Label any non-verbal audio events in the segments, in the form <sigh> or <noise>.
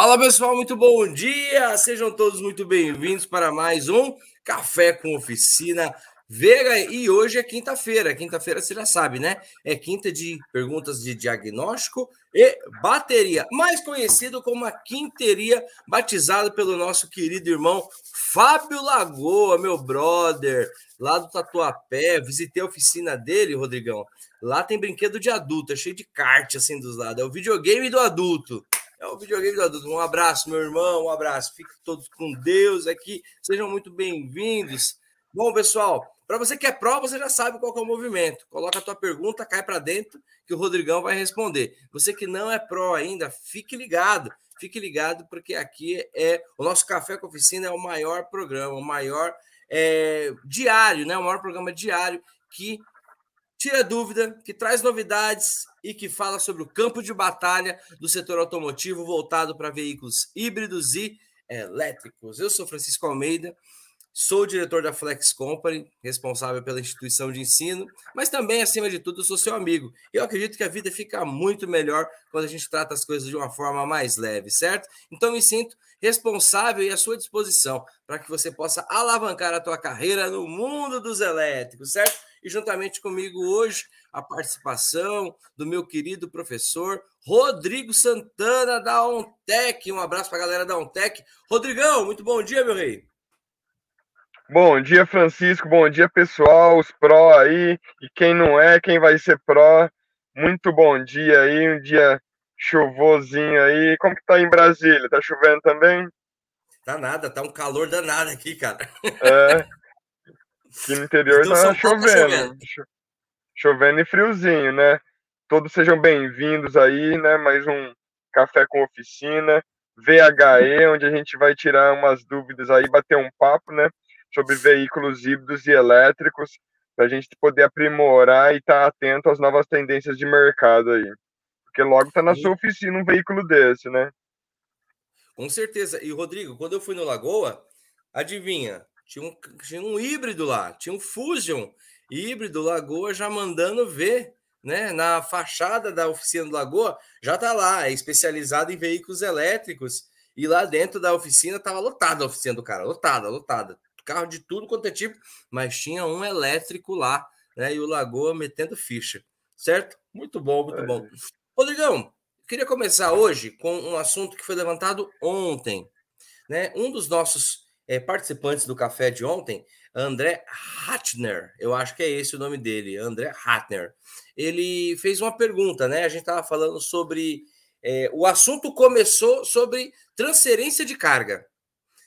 Fala pessoal, muito bom dia! Sejam todos muito bem-vindos para mais um Café com Oficina Vega. E hoje é quinta-feira. Quinta-feira você já sabe, né? É quinta de perguntas de diagnóstico e bateria, mais conhecido como a quinteria, batizado pelo nosso querido irmão Fábio Lagoa, meu brother, lá do Tatuapé. Visitei a oficina dele, Rodrigão. Lá tem brinquedo de adulto, é cheio de kart assim dos lados. É o videogame do adulto. É o videogame do adulto. Um abraço, meu irmão, um abraço. Fiquem todos com Deus aqui. Sejam muito bem-vindos. Bom, pessoal, para você que é pró, você já sabe qual é o movimento. Coloca a tua pergunta, cai para dentro, que o Rodrigão vai responder. Você que não é pró ainda, fique ligado. Fique ligado, porque aqui é o nosso Café com Oficina é o maior programa, o maior é, diário, né? O maior programa diário que tira dúvida, que traz novidades e que fala sobre o campo de batalha do setor automotivo voltado para veículos híbridos e elétricos. Eu sou Francisco Almeida, sou diretor da Flex Company, responsável pela instituição de ensino, mas também, acima de tudo, sou seu amigo. Eu acredito que a vida fica muito melhor quando a gente trata as coisas de uma forma mais leve, certo? Então, me sinto responsável e à sua disposição para que você possa alavancar a tua carreira no mundo dos elétricos, certo? E juntamente comigo hoje a participação do meu querido professor Rodrigo Santana da Ontec. Um abraço para a galera da Ontec. Rodrigão, muito bom dia, meu rei. Bom dia, Francisco. Bom dia, pessoal, os pró aí e quem não é, quem vai ser pró. Muito bom dia aí, um dia chuvosinho aí. Como que tá em Brasília? Tá chovendo também? Tá nada, tá um calor danado aqui, cara. É. <laughs> Aqui no interior então, tá chovendo. Chovendo. Chovendo e friozinho, né? Todos sejam bem-vindos aí, né? Mais um Café com Oficina, VHE, onde a gente vai tirar umas dúvidas aí, bater um papo, né? Sobre veículos híbridos e elétricos, para a gente poder aprimorar e estar tá atento às novas tendências de mercado aí. Porque logo tá na sua oficina um veículo desse, né? Com certeza. E, Rodrigo, quando eu fui no Lagoa, adivinha? Tinha um, tinha um híbrido lá, tinha um Fusion híbrido Lagoa já mandando ver, né? Na fachada da oficina do Lagoa, já tá lá, é especializado em veículos elétricos. E lá dentro da oficina tava lotada a oficina do cara, lotada, lotada. Carro de tudo quanto é tipo, mas tinha um elétrico lá, né? E o Lagoa metendo ficha, certo? Muito bom, muito é. bom. Rodrigão, queria começar hoje com um assunto que foi levantado ontem, né? Um dos nossos é, participantes do café de ontem, André Hatner, eu acho que é esse o nome dele, André Hatner. Ele fez uma pergunta, né? A gente estava falando sobre. É, o assunto começou sobre transferência de carga.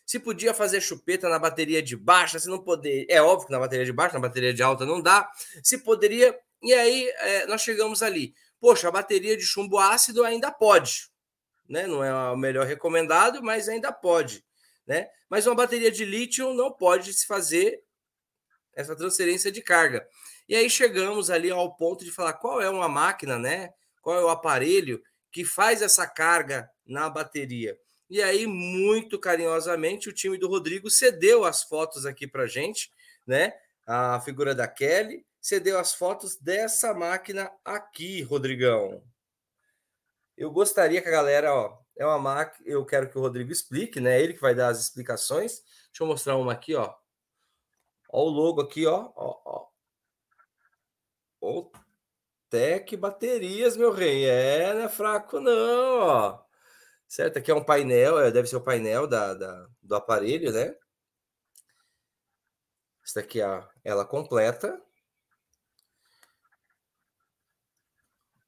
Se podia fazer chupeta na bateria de baixa, se não poder. É óbvio que na bateria de baixa, na bateria de alta não dá. Se poderia. E aí é, nós chegamos ali. Poxa, a bateria de chumbo ácido ainda pode. Né? Não é o melhor recomendado, mas ainda pode né? Mas uma bateria de lítio não pode se fazer essa transferência de carga. E aí chegamos ali ao ponto de falar qual é uma máquina, né? Qual é o aparelho que faz essa carga na bateria. E aí, muito carinhosamente, o time do Rodrigo cedeu as fotos aqui para gente, né? A figura da Kelly cedeu as fotos dessa máquina aqui, Rodrigão. Eu gostaria que a galera, ó, é uma máquina, eu quero que o Rodrigo explique, né? Ele que vai dar as explicações. Deixa eu mostrar uma aqui, ó. Ó o logo aqui, ó. ó, ó. O Tec Baterias, meu rei. É, não é fraco não, ó. Certo? Aqui é um painel, é, deve ser o painel da, da do aparelho, né? Essa aqui é ela completa.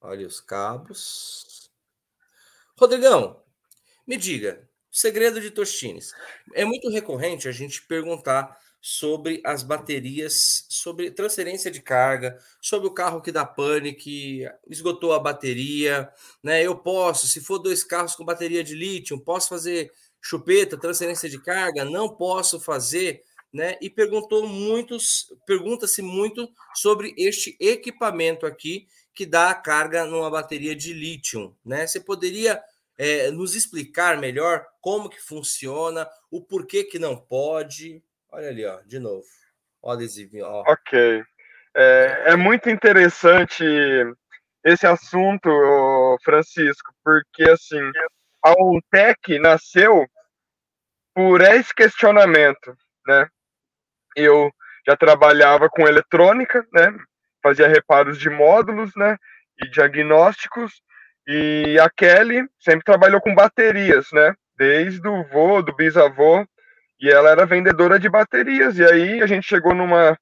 Olha os cabos. Rodrigão, me diga, segredo de Tostines. É muito recorrente a gente perguntar sobre as baterias, sobre transferência de carga, sobre o carro que dá pane, que esgotou a bateria, né? Eu posso, se for dois carros com bateria de lítio, posso fazer chupeta, transferência de carga? Não posso fazer, né? E perguntou muitos, pergunta-se muito sobre este equipamento aqui que dá a carga numa bateria de lítio, né? Você poderia é, nos explicar melhor como que funciona, o porquê que não pode? Olha ali, ó, de novo. Ó, adesivinho, ó. Ok. É, é muito interessante esse assunto, Francisco, porque assim a Ontec nasceu por esse questionamento, né? Eu já trabalhava com eletrônica, né? Fazia reparos de módulos, né? E diagnósticos. E a Kelly sempre trabalhou com baterias, né? Desde o vô, do bisavô. E ela era vendedora de baterias. E aí a gente chegou numa.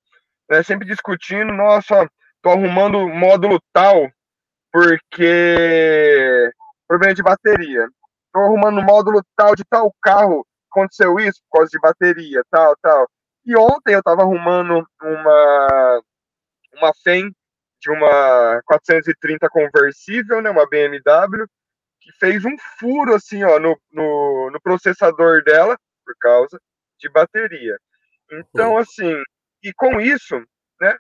Né, sempre discutindo, nossa, tô arrumando módulo tal, porque. Problema de bateria. Tô arrumando módulo tal de tal carro, aconteceu isso por causa de bateria, tal, tal. E ontem eu estava arrumando uma, uma FEM de uma 430 conversível, né, uma BMW, que fez um furo assim, ó, no, no, no processador dela, por causa de bateria. Então, assim, e com isso, né,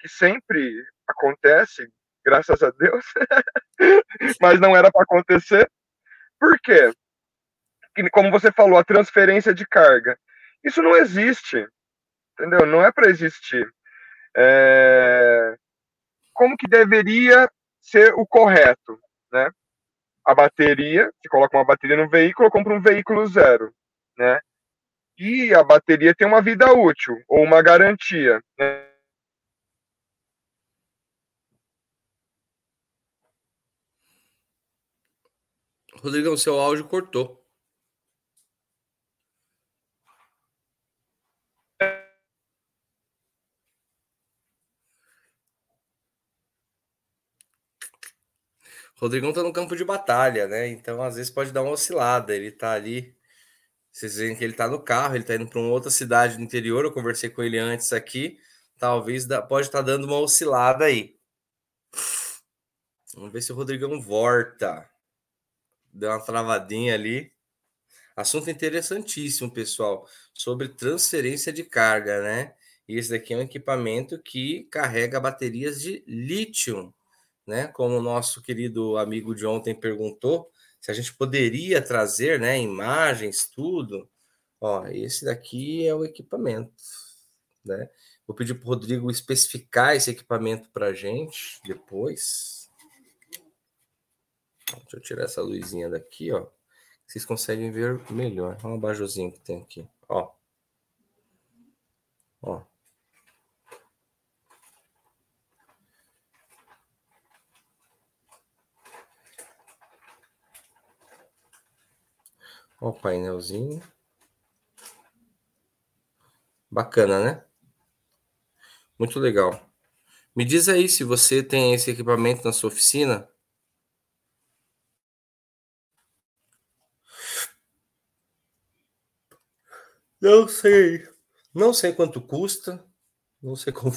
que sempre acontece, graças a Deus, <laughs> mas não era para acontecer. Por quê? Como você falou, a transferência de carga. Isso não existe entendeu? Não é para existir. É... Como que deveria ser o correto, né? A bateria, se coloca uma bateria no veículo, compra um veículo zero, né? E a bateria tem uma vida útil ou uma garantia, né? Rodrigão, seu áudio cortou. Rodrigão tá no campo de batalha, né? Então, às vezes, pode dar uma oscilada. Ele tá ali. Vocês veem que ele tá no carro, ele tá indo para uma outra cidade do interior. Eu conversei com ele antes aqui. Talvez dá, pode estar tá dando uma oscilada aí. Vamos ver se o Rodrigão volta. Deu uma travadinha ali. Assunto interessantíssimo, pessoal, sobre transferência de carga, né? E esse daqui é um equipamento que carrega baterias de lítio né? Como o nosso querido amigo de ontem perguntou, se a gente poderia trazer, né, imagens, tudo. Ó, esse daqui é o equipamento, né? Vou pedir para o Rodrigo especificar esse equipamento para a gente depois. Deixa eu tirar essa luzinha daqui, ó. Vocês conseguem ver melhor. Olha um abajozinho que tem aqui, ó. Ó. Ó o painelzinho. Bacana, né? Muito legal. Me diz aí se você tem esse equipamento na sua oficina. Não sei. Não sei quanto custa. Não sei como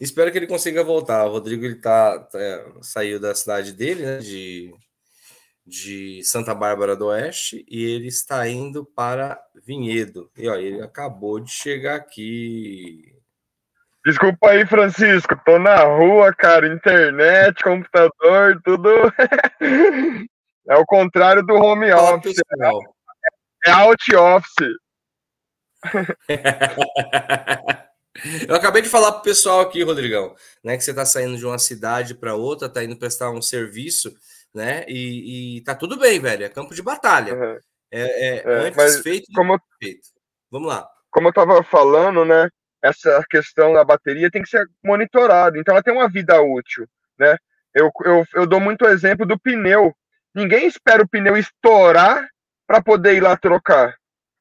Espero que ele consiga voltar. O Rodrigo ele tá, tá saiu da cidade dele, né, de, de Santa Bárbara do Oeste, e ele está indo para Vinhedo. E ó, ele acabou de chegar aqui. Desculpa aí, Francisco. Tô na rua, cara. Internet, computador, tudo. <laughs> é o contrário do home office. É out office. <laughs> Eu acabei de falar pro pessoal aqui, Rodrigão, né, que você está saindo de uma cidade para outra, tá indo prestar um serviço, né? E, e tá tudo bem, velho. É campo de batalha. Uhum. É, é, é, antes feito, como, feito. Vamos lá. Como eu estava falando, né? Essa questão da bateria tem que ser monitorada. Então ela tem uma vida útil, né? Eu, eu, eu dou muito exemplo do pneu. Ninguém espera o pneu estourar para poder ir lá trocar,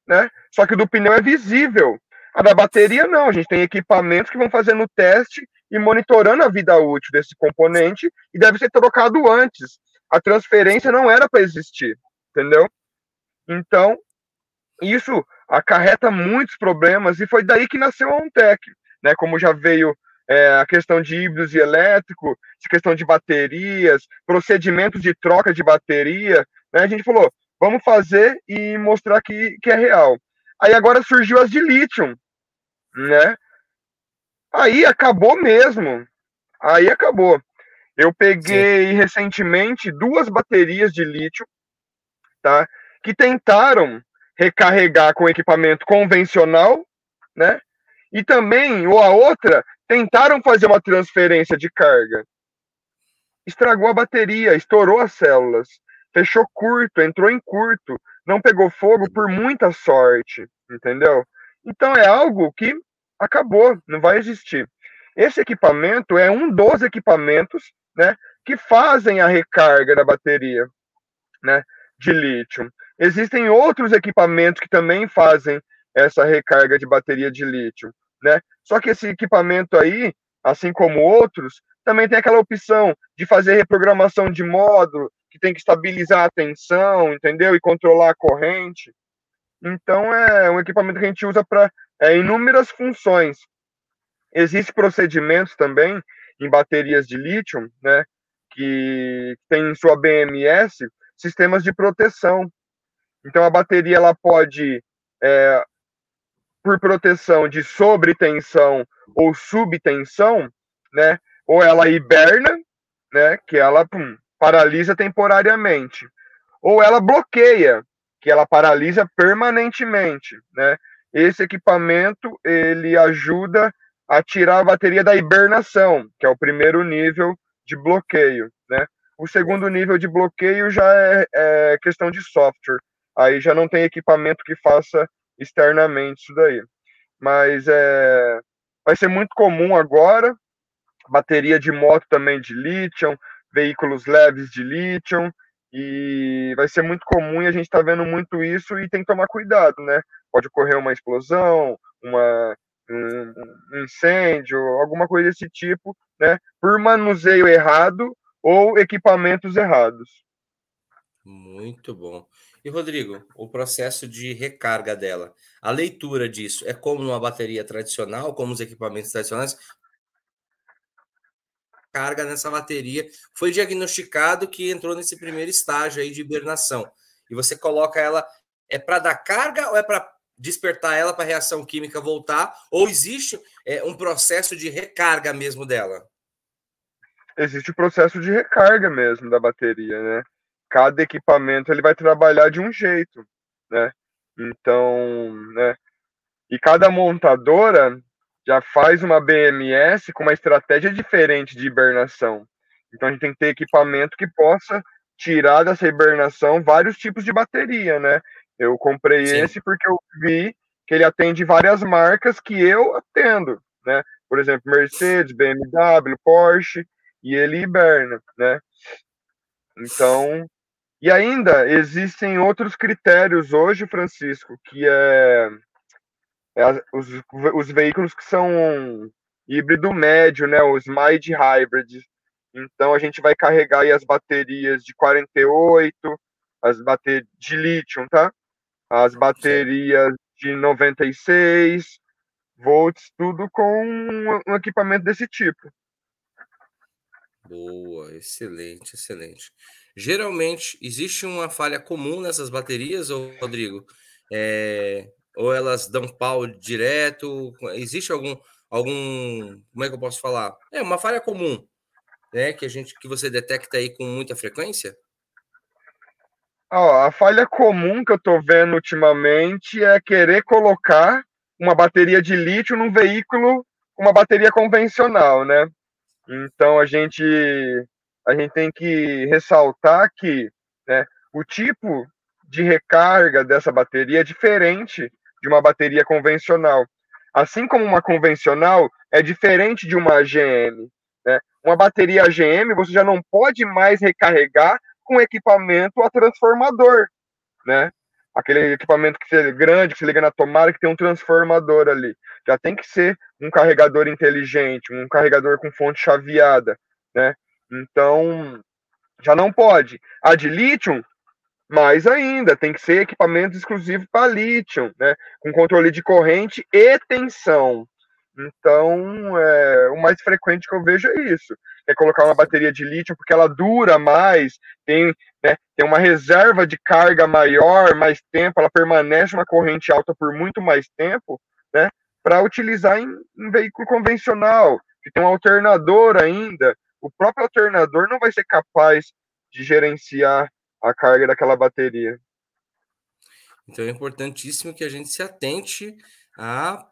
né? Só que o do pneu é visível. A da bateria, não. A gente tem equipamentos que vão fazendo teste e monitorando a vida útil desse componente e deve ser trocado antes. A transferência não era para existir, entendeu? Então, isso acarreta muitos problemas e foi daí que nasceu a Ontec, né? Como já veio é, a questão de híbridos e elétrico, questão de baterias, procedimentos de troca de bateria, né? A gente falou, vamos fazer e mostrar que, que é real. Aí agora surgiu as de lítio, né? Aí acabou mesmo. Aí acabou. Eu peguei Sim. recentemente duas baterias de lítio, tá? Que tentaram recarregar com equipamento convencional, né? E também, ou a outra, tentaram fazer uma transferência de carga. estragou a bateria, estourou as células, fechou curto, entrou em curto, não pegou fogo por muita sorte, entendeu? Então é algo que acabou, não vai existir. Esse equipamento é um dos equipamentos, né, que fazem a recarga da bateria, né, de lítio. Existem outros equipamentos que também fazem essa recarga de bateria de lítio, né? Só que esse equipamento aí, assim como outros, também tem aquela opção de fazer reprogramação de módulo, que tem que estabilizar a tensão, entendeu? E controlar a corrente. Então é um equipamento que a gente usa para é, inúmeras funções. Existem procedimentos também em baterias de lítio, né, que tem em sua BMS sistemas de proteção. Então a bateria ela pode, é, por proteção de sobretensão ou subtensão, né, ou ela hiberna, né, que ela pum, paralisa temporariamente, ou ela bloqueia, que ela paralisa permanentemente, né? Esse equipamento ele ajuda a tirar a bateria da hibernação, que é o primeiro nível de bloqueio, né? O segundo nível de bloqueio já é, é questão de software, aí já não tem equipamento que faça externamente isso daí. Mas é, vai ser muito comum agora, bateria de moto também de lítio, veículos leves de lítio, e vai ser muito comum e a gente está vendo muito isso e tem que tomar cuidado, né? Pode ocorrer uma explosão, uma, um, incêndio, alguma coisa desse tipo, né? Por manuseio errado ou equipamentos errados. Muito bom. E Rodrigo, o processo de recarga dela, a leitura disso é como numa bateria tradicional, como os equipamentos tradicionais, carga nessa bateria. Foi diagnosticado que entrou nesse primeiro estágio aí de hibernação. E você coloca ela, é para dar carga ou é para despertar ela para a reação química voltar? Ou existe é, um processo de recarga mesmo dela? Existe o processo de recarga mesmo da bateria, né? Cada equipamento ele vai trabalhar de um jeito, né? Então, né? E cada montadora já faz uma BMS com uma estratégia diferente de hibernação. Então a gente tem que ter equipamento que possa tirar dessa hibernação vários tipos de bateria, né? Eu comprei Sim. esse porque eu vi que ele atende várias marcas que eu atendo, né? Por exemplo, Mercedes, BMW, Porsche, e ele hiberna, né? Então, e ainda existem outros critérios hoje, Francisco, que é é, os, os veículos que são híbrido médio, né, os mild hybrid. Então a gente vai carregar aí as baterias de 48, as baterias de lítio, tá? As baterias de 96 volts, tudo com um equipamento desse tipo. Boa, excelente, excelente. Geralmente existe uma falha comum nessas baterias, Rodrigo? É, ou elas dão pau direto? Existe algum algum, como é que eu posso falar? É uma falha comum, né, que a gente que você detecta aí com muita frequência? A falha comum que eu tô vendo ultimamente é querer colocar uma bateria de lítio num veículo com uma bateria convencional, né? Então a gente a gente tem que ressaltar que né, o tipo de recarga dessa bateria é diferente de uma bateria convencional. Assim como uma convencional é diferente de uma AGM. Né? Uma bateria AGM você já não pode mais recarregar com equipamento a transformador, né? Aquele equipamento que é grande, que se liga na tomada, que tem um transformador ali. Já tem que ser um carregador inteligente, um carregador com fonte chaveada, né? Então, já não pode. A de lítio mais ainda, tem que ser equipamento exclusivo para lítio, né? Com controle de corrente e tensão. Então, é, o mais frequente que eu vejo é isso. É colocar uma bateria de lítio porque ela dura mais, tem, né, tem uma reserva de carga maior, mais tempo, ela permanece uma corrente alta por muito mais tempo, né? Para utilizar em, em veículo convencional, que tem um alternador ainda. O próprio alternador não vai ser capaz de gerenciar a carga daquela bateria. Então é importantíssimo que a gente se atente à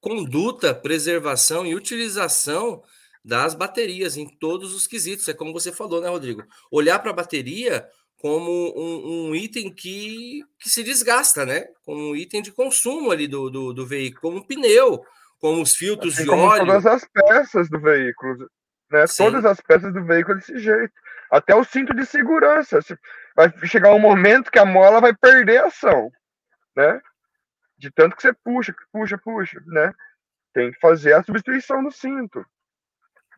conduta, preservação e utilização das baterias em todos os quesitos. É como você falou, né, Rodrigo? Olhar para a bateria como um, um, item que, que se desgasta, né? Como um item de consumo ali do, do, do veículo, como um pneu, como os filtros assim, de como óleo. Todas as peças do veículo, né? Sim. Todas as peças do veículo desse jeito. Até o cinto de segurança. Vai chegar um momento que a mola vai perder a ação, né? De tanto que você puxa, puxa, puxa, né? Tem que fazer a substituição do cinto.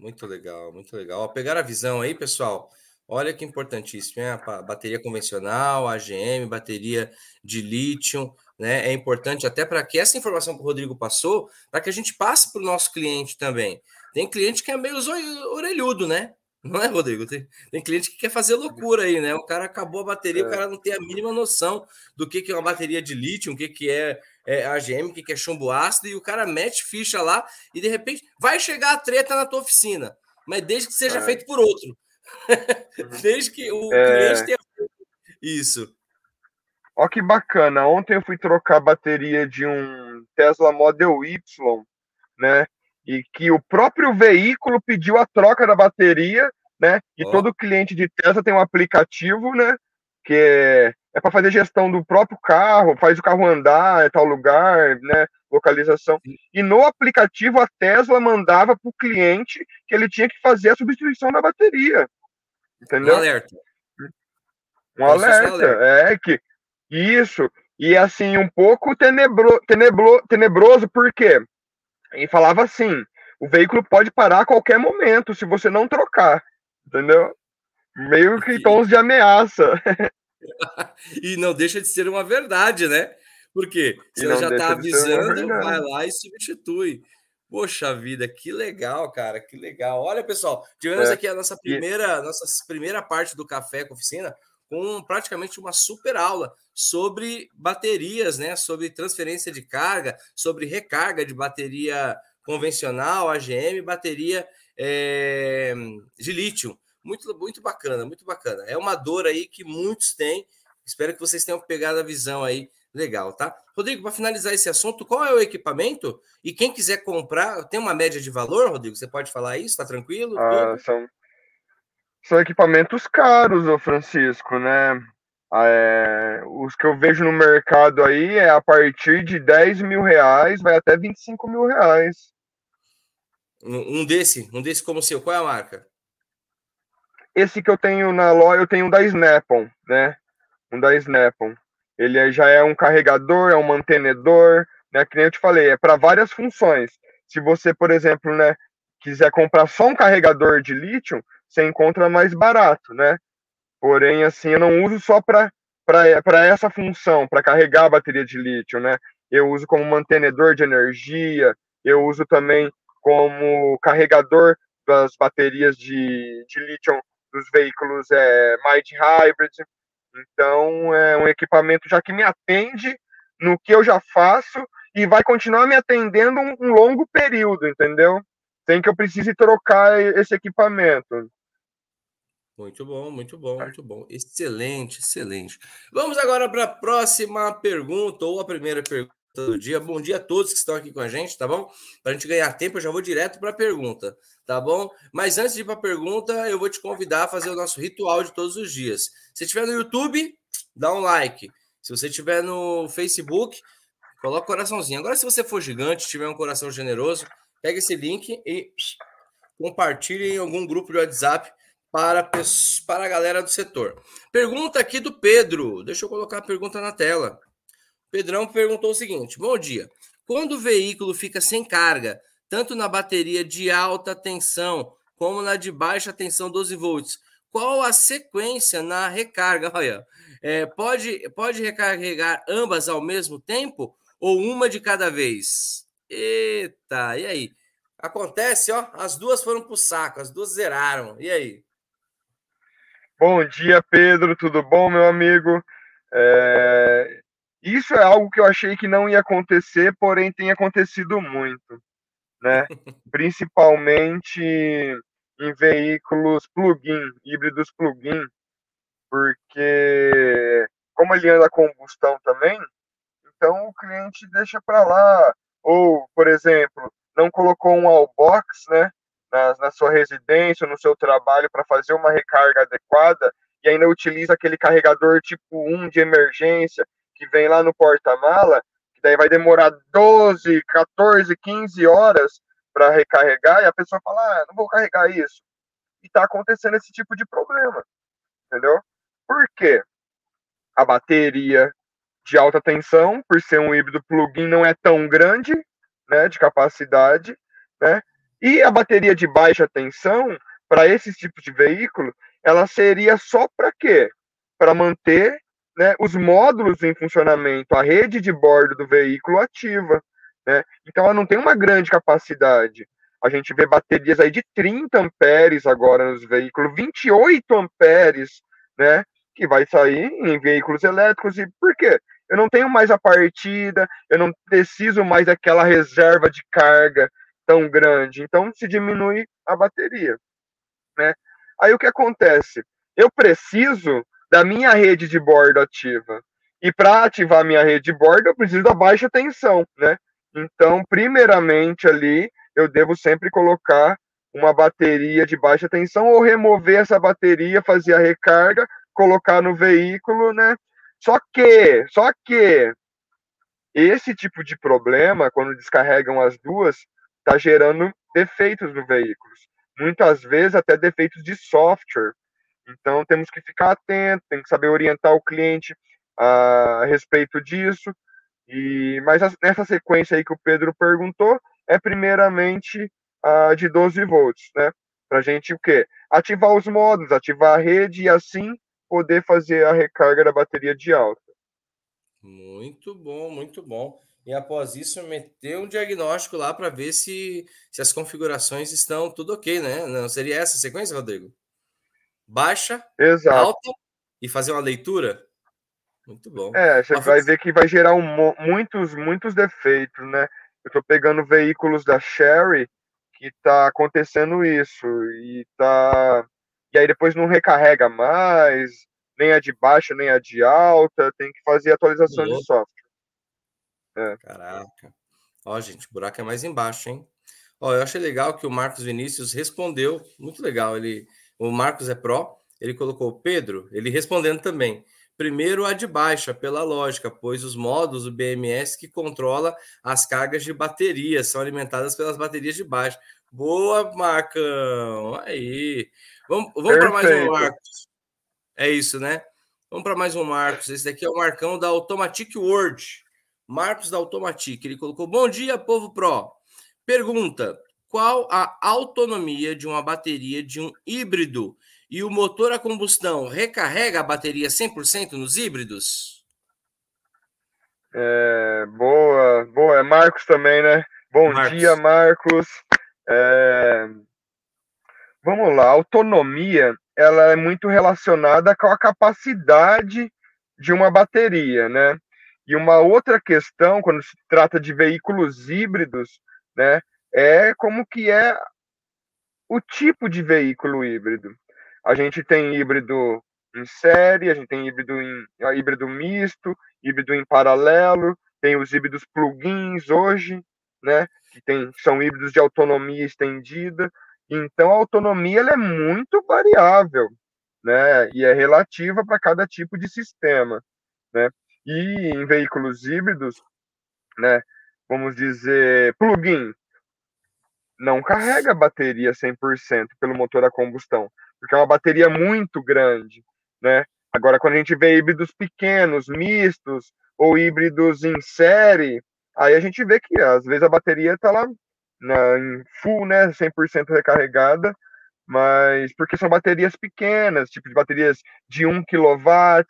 Muito legal, muito legal. Ó, pegar a visão aí, pessoal. Olha que importantíssimo, hein? A bateria convencional, AGM, bateria de lítio, né? É importante até para que essa informação que o Rodrigo passou, para que a gente passe para o nosso cliente também. Tem cliente que é meio orelhudo, né? Não é, Rodrigo? Tem, tem cliente que quer fazer loucura aí, né? O cara acabou a bateria, é. o cara não tem a mínima noção do que, que é uma bateria de lítio, o que, que é, é AGM, o que, que é chumbo ácido, e o cara mete ficha lá e de repente vai chegar a treta na tua oficina, mas desde que seja é. feito por outro. Uhum. <laughs> desde que o é. cliente tenha isso. Ó que bacana. Ontem eu fui trocar a bateria de um Tesla Model Y, né? E que o próprio veículo pediu a troca da bateria, né? E oh. todo cliente de Tesla tem um aplicativo, né? Que é, é para fazer gestão do próprio carro, faz o carro andar em tal lugar, né? Localização. E no aplicativo a Tesla mandava para o cliente que ele tinha que fazer a substituição da bateria. Entendeu? Um alerta. Um alerta. alerta. É que isso. E assim, um pouco tenebro, tenebro, tenebroso, por quê? E falava assim: o veículo pode parar a qualquer momento se você não trocar, entendeu? Meio que tons de ameaça. <laughs> e não deixa de ser uma verdade, né? Porque você já está avisando, vai lá e substitui. Poxa vida, que legal, cara, que legal. Olha, pessoal, tivemos é. aqui a nossa primeira, nossa primeira parte do café com oficina com praticamente uma super aula sobre baterias, né? Sobre transferência de carga, sobre recarga de bateria convencional, AGM, bateria é, de lítio. Muito, muito bacana, muito bacana. É uma dor aí que muitos têm. Espero que vocês tenham pegado a visão aí legal, tá? Rodrigo, para finalizar esse assunto, qual é o equipamento? E quem quiser comprar, tem uma média de valor, Rodrigo? Você pode falar isso? Tá tranquilo? Ah, são são equipamentos caros, ô Francisco, né? É, os que eu vejo no mercado aí é a partir de 10 mil reais, vai até 25 mil reais. Um desse, um desse como o seu, qual é a marca? Esse que eu tenho na loja, eu tenho um da Snap-on, né? Um da Snap-on. Ele já é um carregador, é um mantenedor, né? Que nem eu te falei, é para várias funções. Se você, por exemplo, né, quiser comprar só um carregador de lítio, você encontra mais barato, né? Porém, assim, eu não uso só para essa função, para carregar a bateria de lítio, né? Eu uso como mantenedor de energia, eu uso também como carregador das baterias de, de lítio dos veículos é, mild hybrid. Então, é um equipamento já que me atende no que eu já faço e vai continuar me atendendo um, um longo período, entendeu? Sem que eu precise trocar esse equipamento. Muito bom, muito bom, muito bom. Excelente, excelente. Vamos agora para a próxima pergunta, ou a primeira pergunta do dia. Bom dia a todos que estão aqui com a gente, tá bom? Para a gente ganhar tempo, eu já vou direto para a pergunta, tá bom? Mas antes de ir para a pergunta, eu vou te convidar a fazer o nosso ritual de todos os dias. Se estiver no YouTube, dá um like. Se você estiver no Facebook, coloca o coraçãozinho. Agora, se você for gigante, tiver um coração generoso, pega esse link e compartilhe em algum grupo de WhatsApp para, para a galera do setor. Pergunta aqui do Pedro. Deixa eu colocar a pergunta na tela. Pedrão perguntou o seguinte: Bom dia. Quando o veículo fica sem carga, tanto na bateria de alta tensão como na de baixa tensão 12 volts, qual a sequência na recarga? <laughs> Olha, é, pode, pode recarregar ambas ao mesmo tempo ou uma de cada vez? Eita, e aí? Acontece, ó, as duas foram para o saco, as duas zeraram. E aí? Bom dia, Pedro, tudo bom, meu amigo? É... Isso é algo que eu achei que não ia acontecer, porém tem acontecido muito, né? <laughs> Principalmente em veículos plug-in, híbridos plug-in, porque como ele anda a combustão também, então o cliente deixa para lá, ou, por exemplo, não colocou um all box, né, na, na sua residência, no seu trabalho, para fazer uma recarga adequada, e ainda utiliza aquele carregador tipo 1 de emergência, que vem lá no porta-mala, que daí vai demorar 12, 14, 15 horas para recarregar, e a pessoa fala, ah, não vou carregar isso. E está acontecendo esse tipo de problema, entendeu? Por quê? A bateria de alta tensão, por ser um híbrido plug-in, não é tão grande, né, de capacidade, né? E a bateria de baixa tensão, para esses tipos de veículo, ela seria só para quê? Para manter né, os módulos em funcionamento, a rede de bordo do veículo ativa. Né? Então, ela não tem uma grande capacidade. A gente vê baterias aí de 30 amperes agora nos veículos, 28 amperes, né? Que vai sair em veículos elétricos. E por quê? Eu não tenho mais a partida, eu não preciso mais daquela reserva de carga tão grande. Então, se diminui a bateria, né? Aí o que acontece? Eu preciso da minha rede de bordo ativa. E para ativar minha rede de bordo, eu preciso da baixa tensão, né? Então, primeiramente ali, eu devo sempre colocar uma bateria de baixa tensão ou remover essa bateria, fazer a recarga, colocar no veículo, né? Só que, só que esse tipo de problema, quando descarregam as duas, está gerando defeitos no veículo. Muitas vezes até defeitos de software. Então temos que ficar atento, tem que saber orientar o cliente a respeito disso. E mas nessa sequência aí que o Pedro perguntou, é primeiramente a de 12 volts, né? Para gente o quê? Ativar os modos, ativar a rede e assim poder fazer a recarga da bateria de alta. Muito bom, muito bom e após isso meter um diagnóstico lá para ver se, se as configurações estão tudo ok, né? Não seria essa a sequência, Rodrigo? Baixa, Exato. alta e fazer uma leitura? Muito bom. É, você Mas vai ver que vai gerar um, muitos, muitos defeitos, né? Eu estou pegando veículos da Sherry que tá acontecendo isso e tá e aí depois não recarrega mais, nem a de baixa, nem a de alta, tem que fazer atualização de software. É. Caraca. Ó, gente, o buraco é mais embaixo, hein? Ó, eu achei legal que o Marcos Vinícius respondeu, muito legal. Ele, o Marcos é pró, ele colocou Pedro, ele respondendo também. Primeiro a de baixa, pela lógica, pois os modos do BMS que controla as cargas de bateria são alimentadas pelas baterias de baixo. Boa, Marcão! Aí. Vamos, vamos para mais um Marcos. É isso, né? Vamos para mais um Marcos. Esse daqui é o Marcão da Automatic Word. Marcos da Automatic, ele colocou: Bom dia, povo Pro. Pergunta: qual a autonomia de uma bateria de um híbrido e o motor a combustão recarrega a bateria 100% nos híbridos? É, boa, boa. É Marcos também, né? Bom Marcos. dia, Marcos. É... Vamos lá, a autonomia ela é muito relacionada com a capacidade de uma bateria, né? E uma outra questão, quando se trata de veículos híbridos, né, é como que é o tipo de veículo híbrido. A gente tem híbrido em série, a gente tem híbrido em híbrido misto, híbrido em paralelo, tem os híbridos plugins hoje, né, que tem, são híbridos de autonomia estendida. Então a autonomia ela é muito variável, né, e é relativa para cada tipo de sistema, né? E em veículos híbridos, né, vamos dizer, plug-in, não carrega bateria 100% pelo motor a combustão, porque é uma bateria muito grande, né? Agora, quando a gente vê híbridos pequenos, mistos, ou híbridos em série, aí a gente vê que às vezes a bateria está lá na, em full, né, 100% recarregada, mas porque são baterias pequenas, tipo de baterias de 1 kW,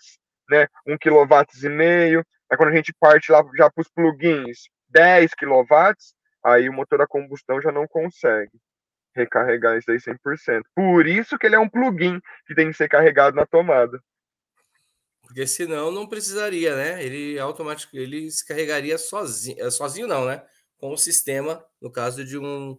né, 1 kW e meio. Aí quando a gente parte lá já para os plugins 10 kW, aí o motor a combustão já não consegue recarregar isso aí 100%. Por isso que ele é um plugin que tem que ser carregado na tomada. Porque senão não precisaria, né? Ele automaticamente ele se carregaria sozinho, eh, sozinho não, né? Com o sistema, no caso de um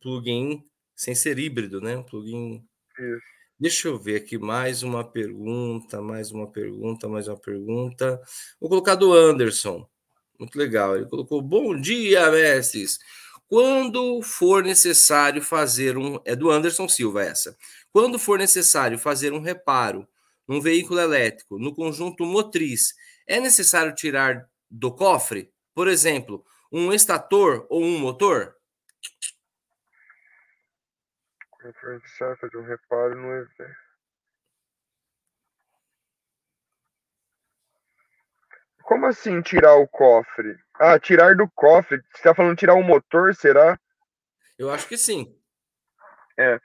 plugin sem ser híbrido, né? Um plugin isso. Deixa eu ver aqui mais uma pergunta, mais uma pergunta, mais uma pergunta. Vou colocar do Anderson. Muito legal. Ele colocou: Bom dia, mestres. Quando for necessário fazer um. É do Anderson Silva essa. Quando for necessário fazer um reparo num veículo elétrico, no conjunto motriz, é necessário tirar do cofre, por exemplo, um estator ou um motor? Quando for necessário fazer um reparo no evento. Como assim tirar o cofre? Ah, tirar do cofre. Você está falando tirar o motor, será? Eu acho que sim. É,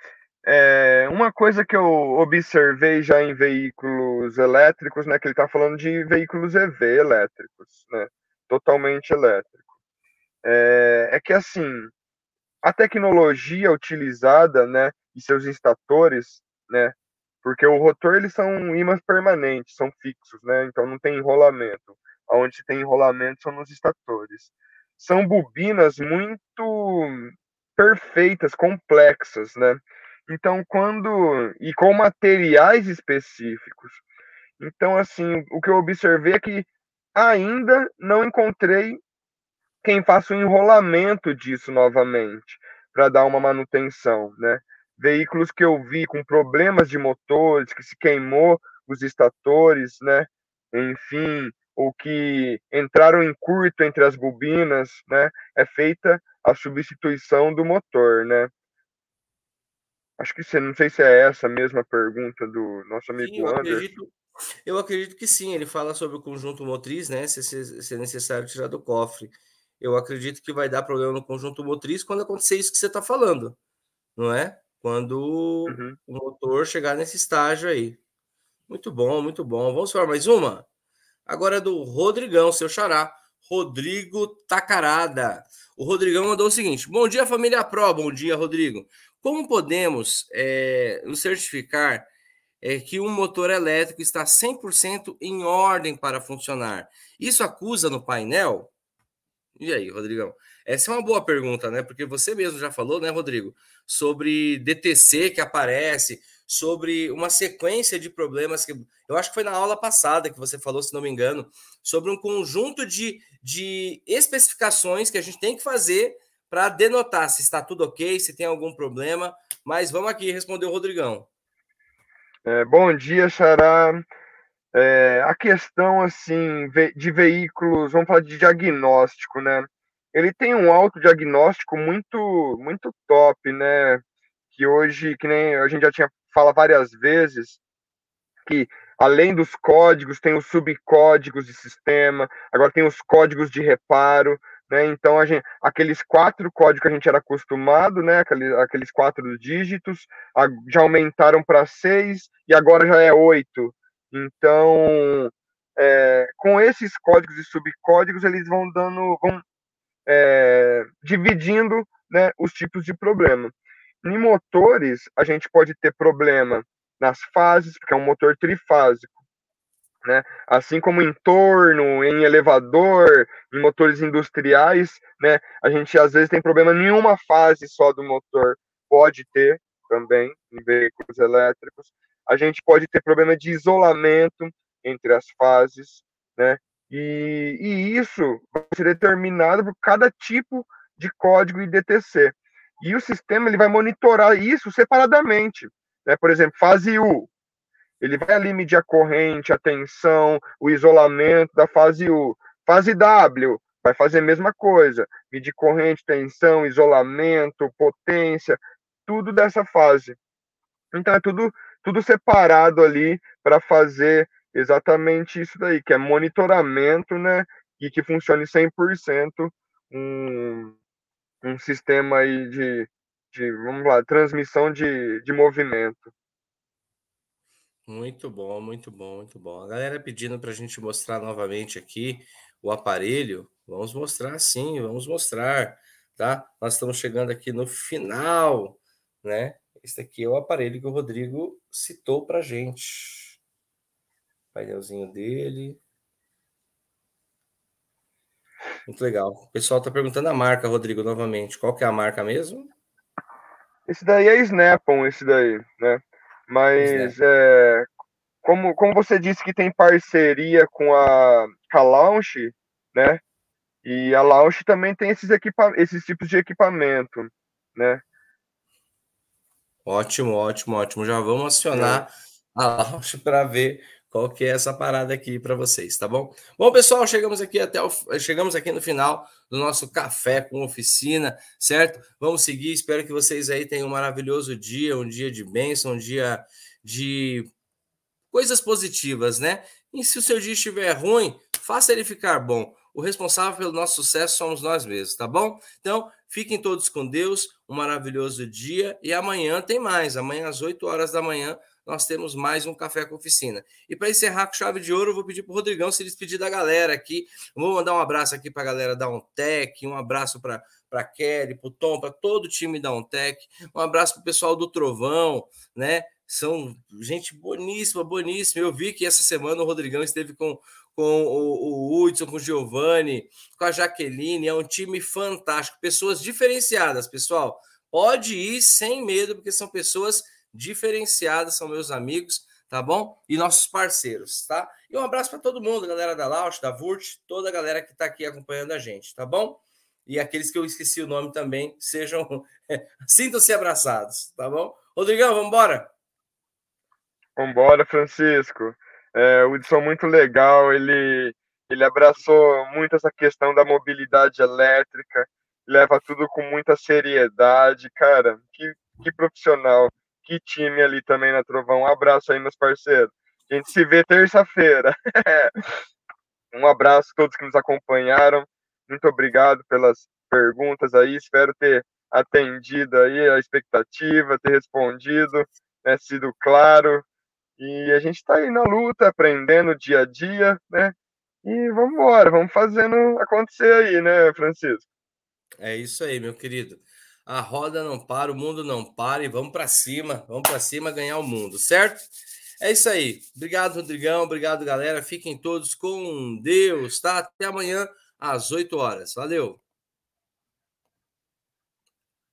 é, uma coisa que eu observei já em veículos elétricos, né, que ele está falando de veículos EV elétricos, né, totalmente elétrico, é, é, que assim a tecnologia utilizada, né, e seus instatores, né, porque o rotor eles são ímãs permanentes, são fixos, né, então não tem enrolamento onde tem enrolamento são nos estatores. São bobinas muito perfeitas, complexas, né? Então, quando. e com materiais específicos. Então, assim, o que eu observei é que ainda não encontrei quem faça o enrolamento disso novamente, para dar uma manutenção, né? Veículos que eu vi com problemas de motores, que se queimou os estatores, né? Enfim, ou que entraram em curto entre as bobinas, né, é feita a substituição do motor, né? Acho que você não sei se é essa mesma pergunta do nosso amigo sim, eu Anderson. Acredito, eu acredito que sim. Ele fala sobre o conjunto motriz, né? Se, se, se é necessário tirar do cofre. Eu acredito que vai dar problema no conjunto motriz quando acontecer isso que você está falando, não é? Quando uhum. o motor chegar nesse estágio aí. Muito bom, muito bom. Vamos para mais uma? Agora é do Rodrigão, seu xará. Rodrigo Tacarada. O Rodrigão mandou o seguinte: Bom dia, família Pro. Bom dia, Rodrigo. Como podemos é, nos certificar é, que um motor elétrico está 100% em ordem para funcionar? Isso acusa no painel? E aí, Rodrigão? Essa é uma boa pergunta, né? Porque você mesmo já falou, né, Rodrigo, sobre DTC que aparece, sobre uma sequência de problemas que eu acho que foi na aula passada que você falou, se não me engano, sobre um conjunto de, de especificações que a gente tem que fazer para denotar se está tudo ok, se tem algum problema. Mas vamos aqui responder o Rodrigão. É, bom dia, Xará. É, a questão assim de veículos, vamos falar de diagnóstico, né? Ele tem um autodiagnóstico muito muito top, né? Que hoje, que nem a gente já tinha fala várias vezes que além dos códigos tem os subcódigos de sistema, agora tem os códigos de reparo, né? Então a gente, aqueles quatro códigos que a gente era acostumado, né? Aqueles, aqueles quatro dígitos, já aumentaram para seis e agora já é oito. Então, é, com esses códigos e subcódigos, eles vão dando, vão é, dividindo, né, os tipos de problema. Em motores, a gente pode ter problema nas fases, porque é um motor trifásico. Né? Assim como em torno, em elevador, em motores industriais, né? a gente às vezes tem problema em uma fase só do motor. Pode ter também em veículos elétricos. A gente pode ter problema de isolamento entre as fases, né? E, e isso vai ser determinado por cada tipo de código IDTC. E o sistema ele vai monitorar isso separadamente. Né? Por exemplo, fase U. Ele vai ali medir a corrente, a tensão, o isolamento da fase U. Fase W vai fazer a mesma coisa. Medir corrente, tensão, isolamento, potência, tudo dessa fase. Então é tudo, tudo separado ali para fazer exatamente isso daí, que é monitoramento, né? E que funcione 100% um, um sistema aí de, de vamos lá, transmissão de, de movimento. Muito bom, muito bom, muito bom. A galera pedindo para a gente mostrar novamente aqui o aparelho. Vamos mostrar sim, vamos mostrar, tá? Nós estamos chegando aqui no final, né? Esse aqui é o aparelho que o Rodrigo citou para gente. Painelzinho dele. Muito legal. O pessoal está perguntando a marca, Rodrigo, novamente. Qual que é a marca mesmo? Esse daí é Snap-on, esse daí, né? Mas é, como, como você disse que tem parceria com a, com a Launch, né? E a Launch também tem esses, equipa esses tipos de equipamento, né? Ótimo, ótimo, ótimo. Já vamos acionar é. a Launch para ver qual que é essa parada aqui para vocês, tá bom? Bom, pessoal, chegamos aqui até o, chegamos aqui no final do nosso café com oficina, certo? Vamos seguir, espero que vocês aí tenham um maravilhoso dia, um dia de bênção, um dia de coisas positivas, né? E se o seu dia estiver ruim, faça ele ficar bom. O responsável pelo nosso sucesso somos nós mesmos, tá bom? Então, fiquem todos com Deus, um maravilhoso dia e amanhã tem mais. Amanhã às 8 horas da manhã nós temos mais um Café com Oficina. E para encerrar com chave de ouro, eu vou pedir para o Rodrigão se despedir da galera aqui. vou mandar um abraço aqui para a galera da Ontec, um abraço para para Kelly, para o Tom, para todo o time da Ontec, um abraço para o pessoal do Trovão, né? São gente boníssima, boníssima. Eu vi que essa semana o Rodrigão esteve com, com o, o Hudson, com o Giovanni, com a Jaqueline. É um time fantástico, pessoas diferenciadas, pessoal. Pode ir sem medo, porque são pessoas diferenciadas, são meus amigos, tá bom? E nossos parceiros, tá? E um abraço para todo mundo, galera da Lausch, da Vurt, toda a galera que está aqui acompanhando a gente, tá bom? E aqueles que eu esqueci o nome também, <laughs> sejam. Sintam-se abraçados, tá bom? Rodrigão, vamos embora? Vambora, Francisco. É, o Hudson muito legal, ele, ele abraçou muito essa questão da mobilidade elétrica, leva tudo com muita seriedade, cara, que, que profissional que time ali também na Trovão. Um abraço aí, meus parceiros. A gente se vê terça-feira. <laughs> um abraço a todos que nos acompanharam. Muito obrigado pelas perguntas aí. Espero ter atendido aí a expectativa, ter respondido, né, sido claro. E a gente está aí na luta, aprendendo dia a dia, né? E vamos embora, vamos fazendo acontecer aí, né, Francisco? É isso aí, meu querido a roda não para, o mundo não para e vamos para cima, vamos para cima ganhar o mundo, certo? É isso aí. Obrigado, Rodrigão. Obrigado, galera. Fiquem todos com Deus, tá? Até amanhã às 8 horas. Valeu.